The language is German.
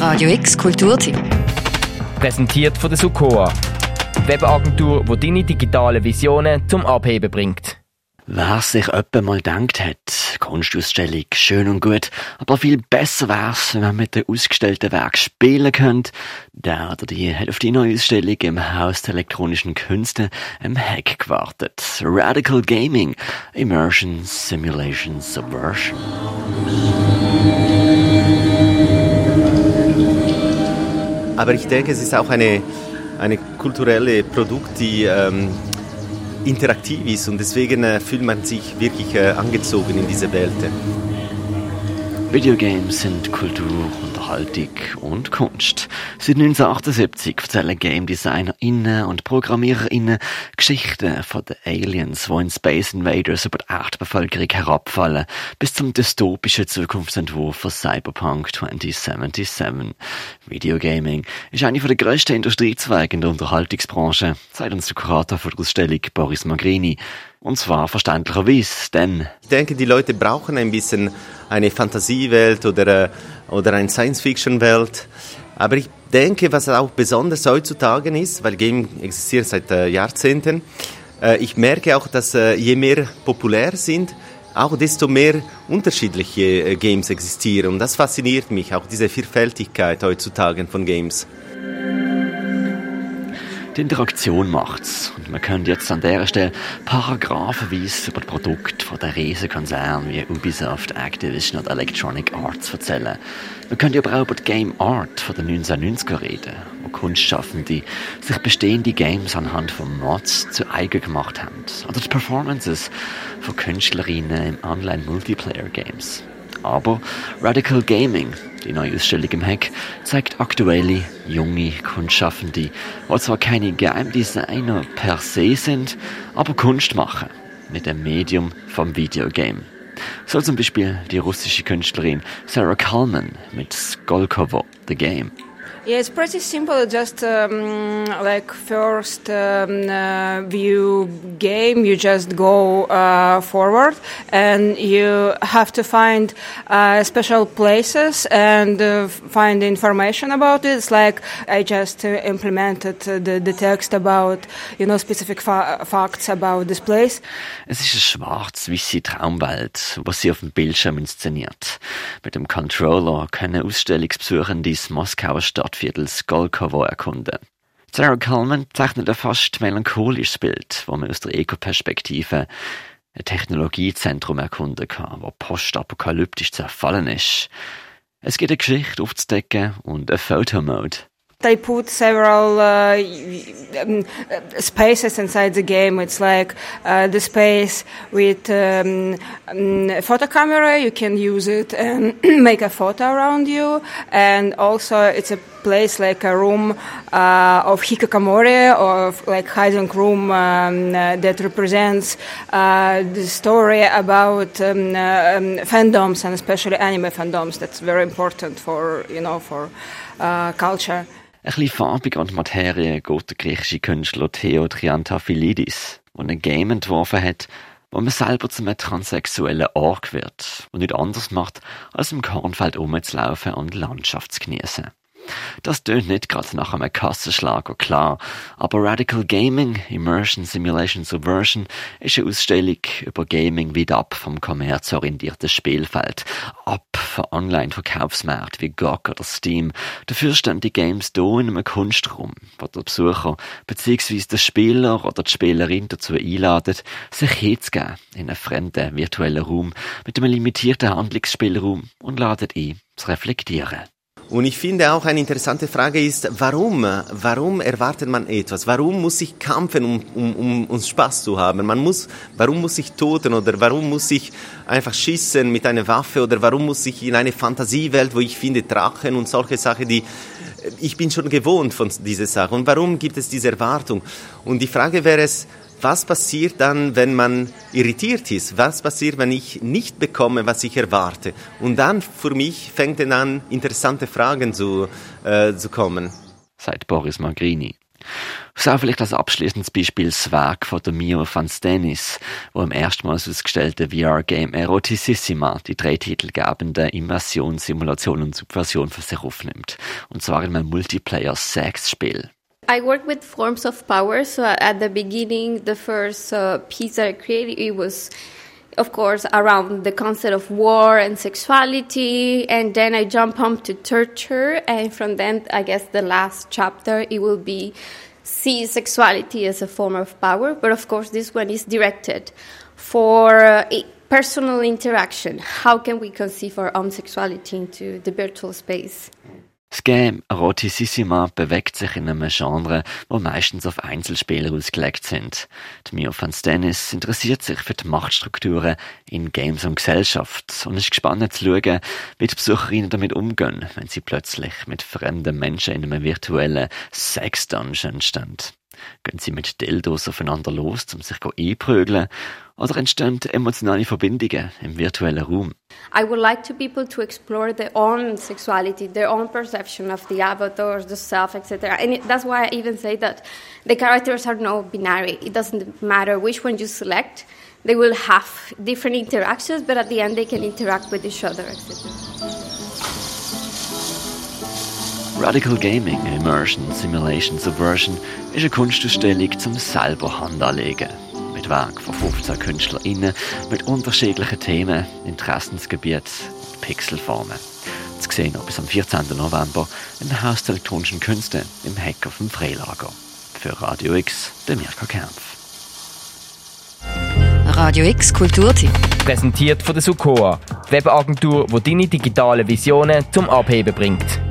Radio X Kulturtipp. Präsentiert von der Sukoa. Webagentur, die deine digitalen Visionen zum Abheben bringt. Wer sich öppe mal gedacht hat, Kunstausstellung schön und gut, aber viel besser wär's, wenn man mit dem ausgestellten Werk spielen könnte, der oder die hat auf die neue Ausstellung im Haus der elektronischen Künste im Heck gewartet. Radical Gaming, Immersion, Simulation, Subversion. Aber ich denke, es ist auch eine, eine kulturelle Produkt, die ähm, interaktiv ist und deswegen äh, fühlt man sich wirklich äh, angezogen in diese Welt. Videogames sind Kultur, Unterhaltung und Kunst. Seit 1978 erzählen Game DesignerInnen und ProgrammiererInnen Geschichten von den Aliens, die in Space Invaders über die Erdbevölkerung herabfallen, bis zum dystopischen Zukunftsentwurf von Cyberpunk 2077. Videogaming ist eine der grössten Industriezweige in der Unterhaltungsbranche, sagt uns der Kurator für Ausstellung Boris Magrini. Und zwar verständlicherweise, denn... Ich denke, die Leute brauchen ein bisschen eine Fantasiewelt oder, äh, oder eine Science-Fiction-Welt. Aber ich denke, was auch besonders heutzutage ist, weil Game existiert seit äh, Jahrzehnten, äh, ich merke auch, dass äh, je mehr populär sind, auch desto mehr unterschiedliche äh, Games existieren. Und das fasziniert mich, auch diese Vielfältigkeit heutzutage von Games. Die Interaktion macht's. Und man könnte jetzt an dieser Stelle paragraphenweise über die Produkte von den Riesenkonzernen wie Ubisoft, Activision oder Electronic Arts erzählen. Man könnte aber auch über die Game Art von den 1990er reden, wo Kunstschaffende sich bestehende Games anhand von Mods zu eigen gemacht haben. Oder die Performances von Künstlerinnen im Online-Multiplayer-Games. Aber Radical Gaming, die neue Ausstellung im Heck, zeigt aktuelle, junge Kunstschaffende, die zwar keine Game Designer per se sind, aber Kunst machen mit dem Medium vom Videogame. So zum Beispiel die russische Künstlerin Sarah Kalman mit Skolkovo, The Game. Yeah, it's pretty simple. Just um, like first um, uh, view game, you just go uh, forward, and you have to find uh, special places and uh, find information about it. It's like I just uh, implemented the, the text about you know specific fa facts about this place. Es ist eine schwarz-weiße Traumwelt, was sie auf dem Bildschirm inszeniert. Mit dem Controller können Ausstellungsbesuchende das Moskauer Stadtviertel Skolkovo erkunden. Sarah Kalman zeichnet ein fast melancholisches Bild, wo man aus der Ego-Perspektive ein Technologiezentrum erkunden kann, wo postapokalyptisch zerfallen ist. Es gibt eine Geschichte aufzudecken und ein Fotomode. They put several uh, um, spaces inside the game. It's like uh, the space with um, um, photo camera. You can use it and make a photo around you, and also it's a place like a room uh, of hikakamori or like hiding room um, uh, that represents uh, the story about uh, um, fandoms and especially anime fandoms. That's very important for you know for uh, culture. Ein bisschen farbig an die Materie geht der griechische Künstler Theo Triantafylidis, der ein Game entworfen hat, wo man selber zu einem transsexuellen Org wird und nicht anders macht, als im Kornfeld rumzulaufen und Landschaft zu genießen. Das tönt nicht gerade nach einem Kassenschlager, klar. Aber Radical Gaming, Immersion, Simulation, Subversion ist eine Ausstellung über Gaming weit ab vom kommerzorientierten Spielfeld. Ab von Online-Verkaufsmärkten wie GOG oder Steam. Dafür stehen die Games hier in einem Kunstraum, wo der Besucher bzw. der Spieler oder die Spielerin dazu einladet, sich hinzugeben in einen fremden virtuellen Raum mit einem limitierten Handlungsspielraum und ladet ein, zu reflektieren. Und ich finde auch eine interessante Frage ist, warum? Warum erwartet man etwas? Warum muss ich kämpfen, um, um, um uns Spaß zu haben? Man muss, warum muss ich toten oder warum muss ich einfach schießen mit einer Waffe oder warum muss ich in eine Fantasiewelt, wo ich finde Drachen und solche Sachen, die ich bin schon gewohnt von dieser Sache. Und warum gibt es diese Erwartung? Und die Frage wäre es, was passiert dann, wenn man irritiert ist? Was passiert, wenn ich nicht bekomme, was ich erwarte? Und dann für mich fängt dann an, interessante Fragen zu, äh, zu kommen. Sagt Boris Magrini. So vielleicht als abschließendes Beispiel Werk von der Mio van Stennis, wo im erstmals ausgestellten VR-Game Eroticissima die drei titelgebende Immersion, Simulation und Subversion für sich aufnimmt. Und zwar in einem Multiplayer-Sex-Spiel. I work with forms of power. So at the beginning, the first uh, piece that I created, it was of course, around the concept of war and sexuality. And then I jump on to torture. And from then, I guess the last chapter, it will be see sexuality as a form of power. But of course, this one is directed for uh, personal interaction. How can we conceive our own sexuality into the virtual space? Das Game Eroticissima bewegt sich in einem Genre, wo meistens auf Einzelspieler ausgelegt sind. Die Mio van Stennis interessiert sich für die Machtstrukturen in Games und Gesellschaft und ist gespannt zu schauen, wie die Besucherinnen damit umgehen, wenn sie plötzlich mit fremden Menschen in einem virtuellen Sex-Dungeon stehen. Gehen sie mit Dildos aufeinander los, um sich einprügeln? Oder entstehen emotionale Verbindungen im virtuellen Raum? I would like to people to explore their own sexuality, their own perception of the avatars, the self, etc. And that's why I even say that the characters are no binary. It doesn't matter which one you select. They will have different interactions, but at the end they can interact with each other, etc. Radical Gaming, Immersion, Simulation, Subversion ist eine Kunstausstellung zum selber Hand anlegen. Mit Werk von 15 KünstlerInnen mit unterschiedlichen Themen, Interessensgebieten und Pixelformen. Zu sehen bis am 14. November im Haus der elektronischen Künste im Heck auf dem Freilager. Für Radio X, der Mirka Kempf. Radio X Kulturtipp. Präsentiert von der Sukoa, die Webagentur, die deine digitalen Visionen zum Abheben bringt.